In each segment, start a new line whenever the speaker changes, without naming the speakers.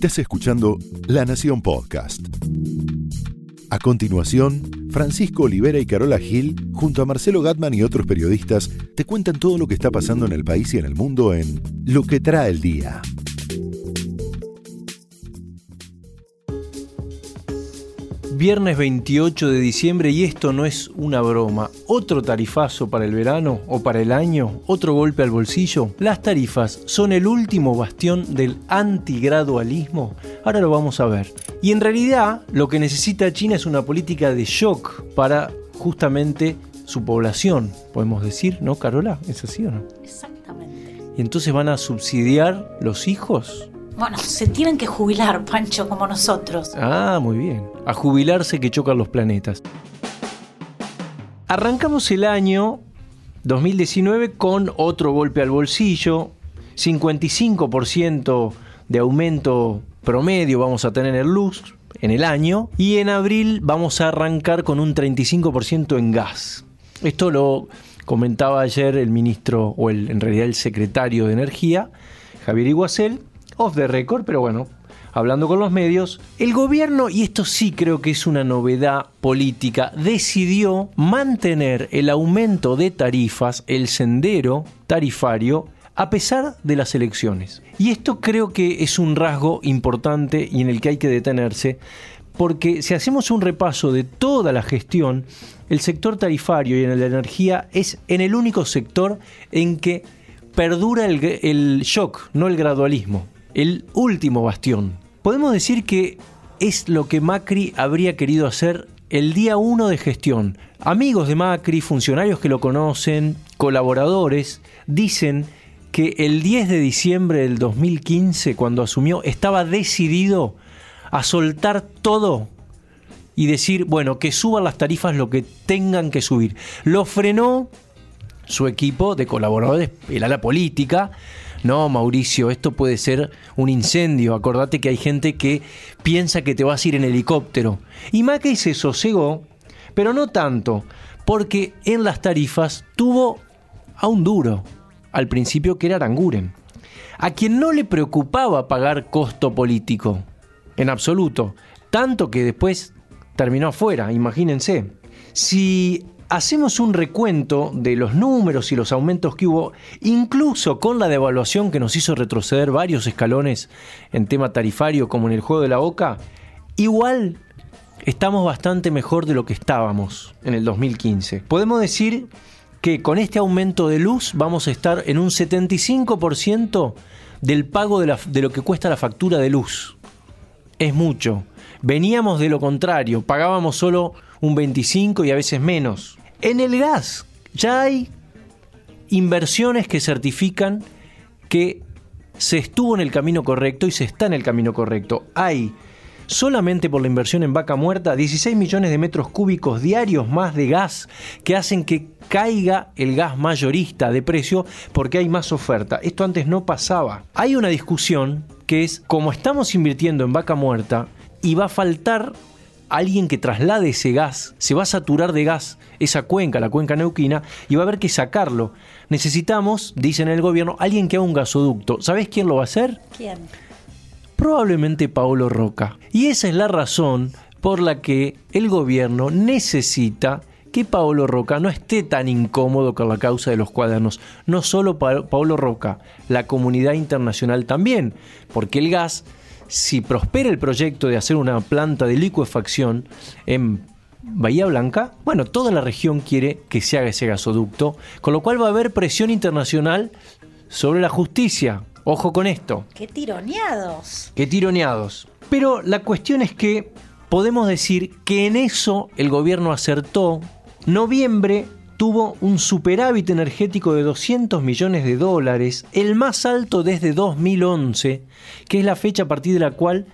Estás escuchando La Nación Podcast. A continuación, Francisco Olivera y Carola Gil, junto a Marcelo Gatman y otros periodistas, te cuentan todo lo que está pasando en el país y en el mundo en Lo que trae el día.
Viernes 28 de diciembre y esto no es una broma. Otro tarifazo para el verano o para el año, otro golpe al bolsillo. Las tarifas son el último bastión del antigradualismo. Ahora lo vamos a ver. Y en realidad lo que necesita China es una política de shock para justamente su población, podemos decir, ¿no, Carola? ¿Es así o no?
Exactamente.
Y entonces van a subsidiar los hijos.
Bueno, se tienen que jubilar, Pancho, como nosotros.
Ah, muy bien. A jubilarse que chocan los planetas. Arrancamos el año 2019 con otro golpe al bolsillo, 55% de aumento promedio vamos a tener en luz en el año y en abril vamos a arrancar con un 35% en gas. Esto lo comentaba ayer el ministro, o el, en realidad el secretario de Energía, Javier Iguacel, off the record, pero bueno, hablando con los medios, el gobierno, y esto sí creo que es una novedad política, decidió mantener el aumento de tarifas, el sendero tarifario, a pesar de las elecciones. Y esto creo que es un rasgo importante y en el que hay que detenerse, porque si hacemos un repaso de toda la gestión, el sector tarifario y en la energía es en el único sector en que perdura el, el shock, no el gradualismo el último bastión. Podemos decir que es lo que Macri habría querido hacer el día uno de gestión. Amigos de Macri, funcionarios que lo conocen, colaboradores, dicen que el 10 de diciembre del 2015, cuando asumió, estaba decidido a soltar todo y decir, bueno, que suban las tarifas lo que tengan que subir. Lo frenó su equipo de colaboradores, el ala política, no, Mauricio, esto puede ser un incendio. Acordate que hay gente que piensa que te vas a ir en helicóptero. Y Macri se sosegó, pero no tanto, porque en las tarifas tuvo a un duro, al principio que era Aranguren, a quien no le preocupaba pagar costo político, en absoluto, tanto que después terminó afuera, imagínense. Si hacemos un recuento de los números y los aumentos que hubo, incluso con la devaluación que nos hizo retroceder varios escalones en tema tarifario como en el juego de la boca, igual estamos bastante mejor de lo que estábamos en el 2015. Podemos decir que con este aumento de luz vamos a estar en un 75% del pago de, de lo que cuesta la factura de luz. Es mucho. Veníamos de lo contrario, pagábamos solo un 25 y a veces menos. En el gas ya hay inversiones que certifican que se estuvo en el camino correcto y se está en el camino correcto. Hay solamente por la inversión en vaca muerta 16 millones de metros cúbicos diarios más de gas que hacen que caiga el gas mayorista de precio porque hay más oferta. Esto antes no pasaba. Hay una discusión que es como estamos invirtiendo en vaca muerta y va a faltar alguien que traslade ese gas, se va a saturar de gas esa cuenca, la cuenca neuquina, y va a haber que sacarlo. Necesitamos, dicen el gobierno, alguien que haga un gasoducto. ¿Sabes quién lo va a hacer?
¿Quién?
Probablemente Paolo Roca. Y esa es la razón por la que el gobierno necesita que Paolo Roca no esté tan incómodo con la causa de los cuadernos. No solo Paolo Roca, la comunidad internacional también, porque el gas si prospera el proyecto de hacer una planta de licuefacción en Bahía Blanca, bueno, toda la región quiere que se haga ese gasoducto, con lo cual va a haber presión internacional sobre la justicia. Ojo con esto.
¡Qué tironeados!
¡Qué tironeados! Pero la cuestión es que podemos decir que en eso el gobierno acertó. Noviembre tuvo un superávit energético de 200 millones de dólares, el más alto desde 2011, que es la fecha a partir de la cual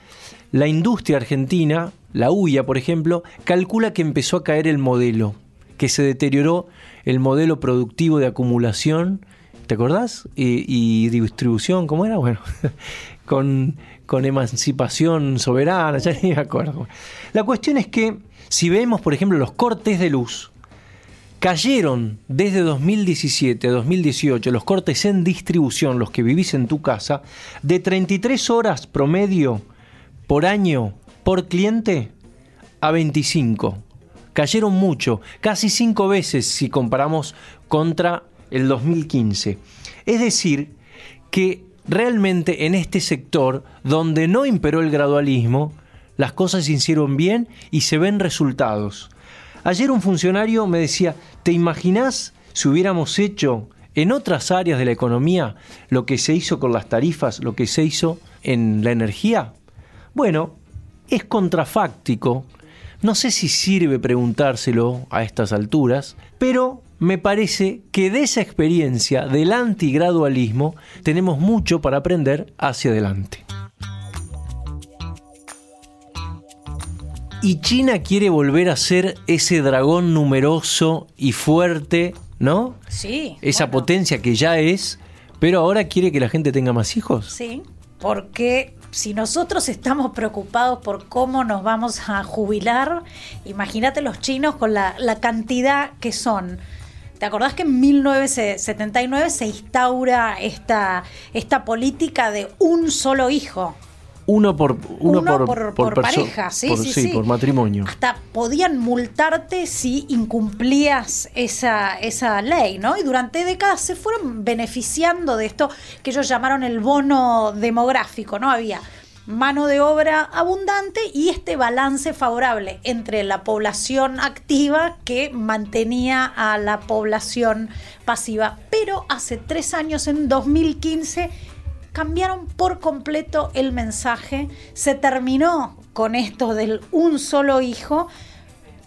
la industria argentina, la UIA por ejemplo, calcula que empezó a caer el modelo, que se deterioró el modelo productivo de acumulación, ¿te acordás? Y, distribución, ¿cómo era? Bueno, con, con emancipación soberana, ya ni me acuerdo. La cuestión es que si vemos, por ejemplo, los cortes de luz, cayeron desde 2017 a 2018 los cortes en distribución, los que vivís en tu casa, de 33 horas promedio por año, por cliente, a 25. Cayeron mucho, casi cinco veces si comparamos contra el 2015. Es decir, que realmente en este sector, donde no imperó el gradualismo, las cosas se hicieron bien y se ven resultados. Ayer un funcionario me decía, ¿te imaginas si hubiéramos hecho en otras áreas de la economía lo que se hizo con las tarifas, lo que se hizo en la energía? Bueno, es contrafáctico. No sé si sirve preguntárselo a estas alturas, pero me parece que de esa experiencia del antigradualismo tenemos mucho para aprender hacia adelante. Y China quiere volver a ser ese dragón numeroso y fuerte, ¿no?
Sí.
Esa potencia que ya es, pero ahora quiere que la gente tenga más hijos.
Sí, porque si nosotros estamos preocupados por cómo nos vamos a jubilar, imagínate los chinos con la, la cantidad que son. ¿Te acordás que en 1979 se instaura esta, esta política de un solo hijo?
Uno por uno,
Uno
por,
por-
por
pareja, sí,
por-
sí, sí.
por matrimonio.
Hasta podían multarte si incumplías esa, esa ley, ¿no? Y durante décadas se fueron beneficiando de esto que ellos llamaron el bono demográfico, ¿no? Había mano de obra abundante y este balance favorable entre la población activa que mantenía a la población pasiva. Pero hace tres años, en 2015, cambiaron por completo el mensaje, se terminó con esto del un solo hijo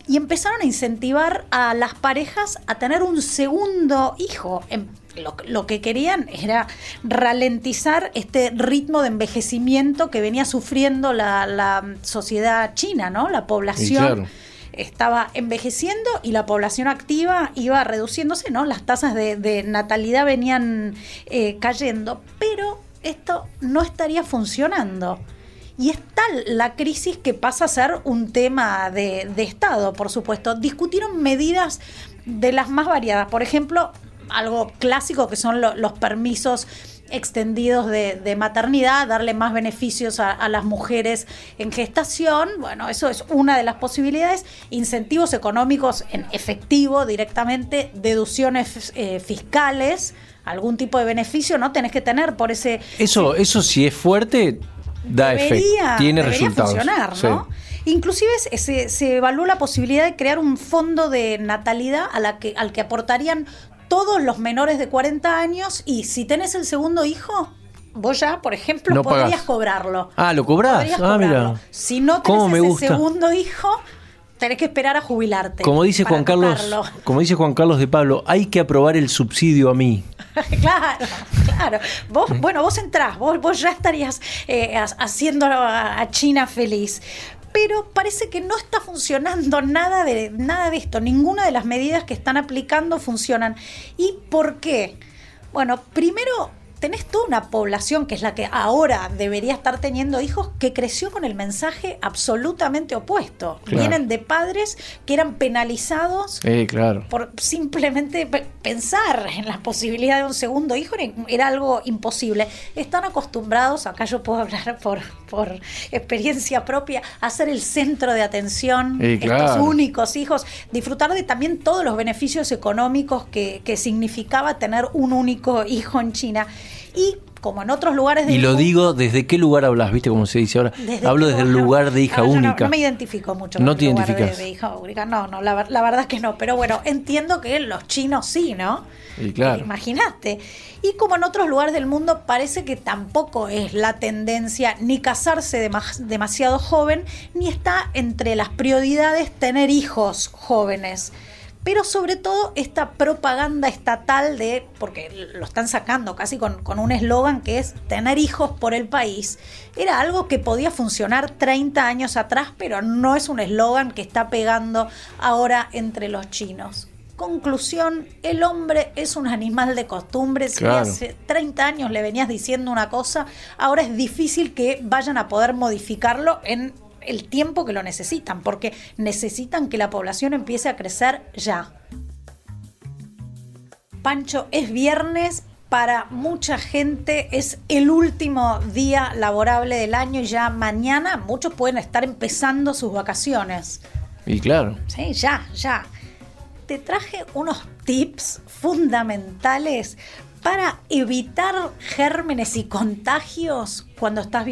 y empezaron a incentivar a las parejas a tener un segundo hijo. Em, Lo, lo que querían era ralentizar este ritmo de envejecimiento que venía sufriendo la, la sociedad china, ¿no? La población
claro.
estaba envejeciendo y la población activa iba reduciéndose, ¿no? Las tasas de, de natalidad venían eh, cayendo, pero esto no estaría funcionando. Y es tal la crisis que pasa a ser un tema de, de Estado, por supuesto. Discutieron medidas de las más variadas. Por ejemplo, algo clásico que son lo- los permisos extendidos de, de maternidad, darle más beneficios a, a las mujeres en gestación. Bueno, eso es una de las posibilidades. Incentivos económicos en efectivo directamente, deducciones eh, fiscales, algún tipo de beneficio no tenés que tener por ese
Eso, eso si es fuerte, da efecto, tiene
debería
resultados.
funcionar. Inclusive se, se, evaluó la posibilidad de crear un fondo de natalidad a la que, al que aportarían todos los menores de 40 años y si tenés el segundo hijo, vos ya, por ejemplo,
No
podrías
pagás.
cobrarlo.
Ah, ¿lo cobrás?
Podrías
Ah, mira.
Si no
¿Cómo
tenés
me
ese
gusta?
segundo hijo, tenés que esperar a jubilarte.
Como dice Juan Carlos,
tocarlo.
como dice Juan Carlos de Pablo, hay que aprobar el subsidio a mí.
claro, claro. Vos, bueno, vos entrás, vos, vos ya estarías eh, ha- haciendo a, a China feliz. Pero parece que no está funcionando nada de, nada de esto. Ninguna de las medidas que están aplicando funcionan. ¿Y por qué? Bueno, primero tenés toda una población que es la que ahora debería estar teniendo hijos que creció con el mensaje absolutamente opuesto.
Claro.
Vienen de padres que eran penalizados
Eh, claro.
por simplemente pe- pensar en la posibilidad de un segundo hijo era, algo imposible. Están acostumbrados, acá yo puedo hablar por, por experiencia propia, a ser el centro de atención, estos
claro.
únicos hijos, disfrutar de también todos los beneficios económicos que, que significaba tener un único hijo en China. Y como en otros lugares del
Y lo digo, ¿desde qué lugar hablas? ¿Viste cómo se dice ahora?
¿Desde
Hablo desde el lugar de hija
no-
única.
No, me identifico mucho
No
con
te
el lugar de, de hija única. No, no, la, la verdad que no. Pero bueno, entiendo que los chinos sí, ¿no?
Y claro.
Imaginaste. Y como en otros lugares del mundo, parece que tampoco es la tendencia ni casarse dema- demasiado joven, ni está entre las prioridades tener hijos jóvenes. Pero sobre todo esta propaganda estatal de, porque lo están sacando casi con, con un eslogan que es tener hijos por el país, era algo que podía funcionar 30 años atrás, pero no es un eslogan que está pegando ahora entre los chinos. Conclusión, el hombre es un animal de costumbres. Si
Claro.
hace 30 años le venías diciendo una cosa, ahora es difícil que vayan a poder modificarlo en el tiempo que lo necesitan, porque necesitan que la población empiece a crecer ya. Pancho, es viernes, para mucha gente es el último día laborable del año y ya mañana muchos pueden estar empezando sus vacaciones.
Y claro.
Sí, ya, ya. Te traje unos tips fundamentales para evitar gérmenes y contagios cuando estás,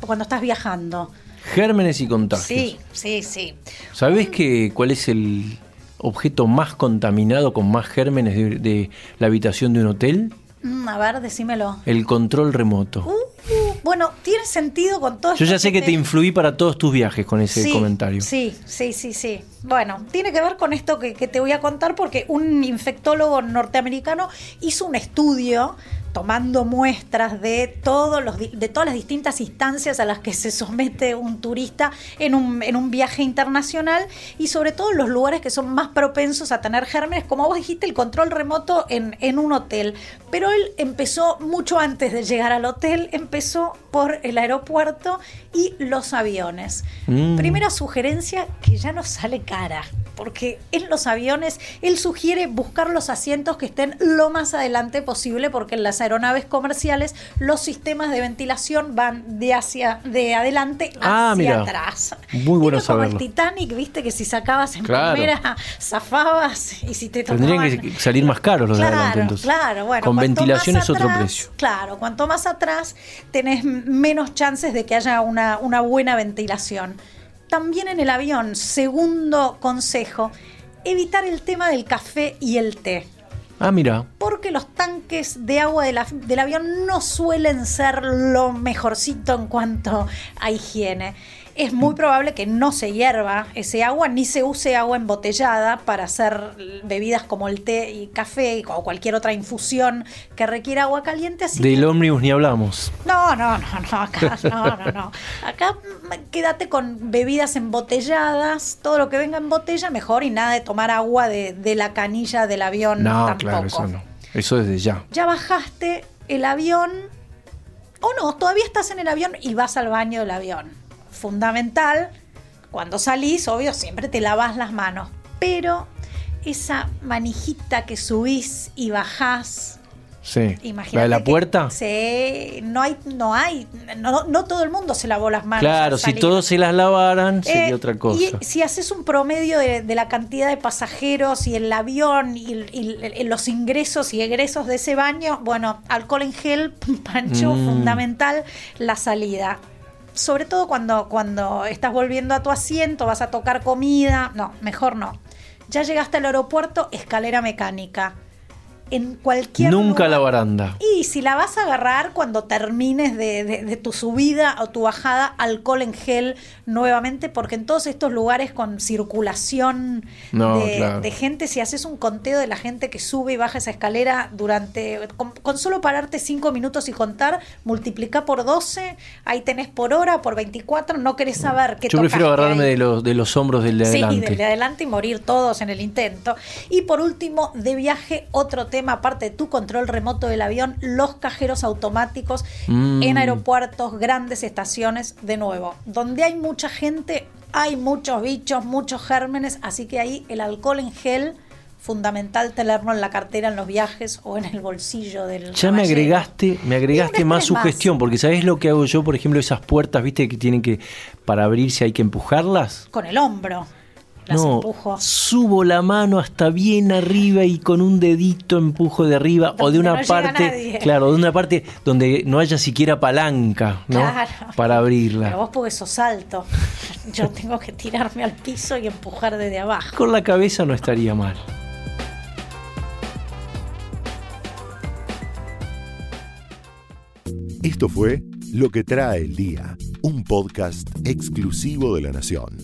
cuando estás viajando.
Gérmenes y contagios.
Sí, sí, sí.
¿Sabes que, cuál es el objeto más contaminado con más gérmenes de la habitación de un hotel?
Mm, a ver, decímelo.
El control remoto.
Uh, bueno, tiene sentido con todo
Yo ya sé que te... influí para todos tus viajes con ese comentario.
Sí, sí, sí, sí. Bueno, tiene que ver con esto que, que te voy a contar porque un infectólogo norteamericano hizo un estudio tomando muestras de, todos los, de todas las distintas instancias a las que se somete un turista en un, en un viaje internacional y sobre todo los lugares que son más propensos a tener gérmenes, como vos dijiste, el control remoto en, en un hotel. Pero él empezó mucho antes de llegar al hotel, empezó por el aeropuerto y los aviones. Mm. Primera sugerencia que ya no sale cara porque en los aviones él sugiere buscar los asientos que estén lo más adelante posible, porque en las aeronaves comerciales los sistemas de ventilación van de hacia de adelante
ah,
hacia atrás.
Muy bueno
como el Titanic, viste que si sacabas en primera zafabas y si te
tomaban... Tendrían que salir más caros los de adelante entonces.
Claro, bueno.
Con ventilación es otro precio.
Claro, cuanto más atrás tenés menos chances de que haya una, una buena ventilación. También en el avión, segundo consejo, evitar el tema del café y el té.
Ah, mira.
Porque los tanques de agua del avión no suelen ser lo mejorcito en cuanto a higiene es muy probable que no se hierva ese agua ni se use agua embotellada para hacer bebidas como el té y café o cualquier otra infusión que requiera agua caliente. Así
Del ómnibus ni hablamos.
No, no, no, no, acá no, no, no. Acá quédate con bebidas embotelladas, todo lo que venga en botella mejor y nada de tomar agua de, la canilla del avión.
No, claro, eso no. Eso desde ya.
Ya bajaste el avión o no, todavía estás en el avión y vas al baño del avión fundamental. Cuando salís, obvio, siempre te lavas las manos. Pero esa manijita que subís y bajás.
Sí. ¿La de la puerta?
Sí, no hay, no hay, no, todo el mundo se lavó las manos.
Claro, si todos se las lavaran sería eh, otra cosa.
Y si haces un promedio de, la cantidad de pasajeros y el avión y, los ingresos y egresos de ese baño, bueno, alcohol en gel, pancho, mm. fundamental, la salida sobre todo cuando, cuando estás volviendo a tu asiento, vas a tocar comida. No, mejor no. Ya llegaste al aeropuerto, escalera mecánica en cualquier
Nunca la baranda.
Y si la vas a agarrar cuando termines de, tu subida o tu bajada, alcohol en gel nuevamente, porque en todos estos lugares con circulación de, gente, si haces un conteo de la gente que sube y baja esa escalera durante, con, solo pararte cinco minutos y contar, multiplica por 12, ahí tenés por hora, por 24, no querés saber qué
Yo prefiero agarrarme de los, de los hombros del de adelante.
Sí, del de adelante y morir todos en el intento. Y por último, de viaje, otro tema aparte de tu control remoto del avión, los cajeros automáticos mm. en aeropuertos, grandes estaciones, de nuevo. Donde hay mucha gente, hay muchos bichos, muchos gérmenes, así que ahí el alcohol en gel fundamental tenerlo en la cartera en los viajes o en el bolsillo del
Ya me agregaste, me agregaste más sugestión, porque ¿sabes lo que hago yo, por ejemplo, esas puertas, viste, que tienen que para abrirse hay que empujarlas?
Con el hombro
no, Subo la mano hasta bien arriba y con un dedito empujo de arriba o de una parte, claro, de una parte donde no haya siquiera palanca, ¿no? Para abrirla.
Pero vos porque sos alto. Yo tengo que tirarme al piso y empujar desde abajo.
Con la cabeza no estaría mal.
Esto fue Lo que trae el día, un podcast exclusivo de La Nación.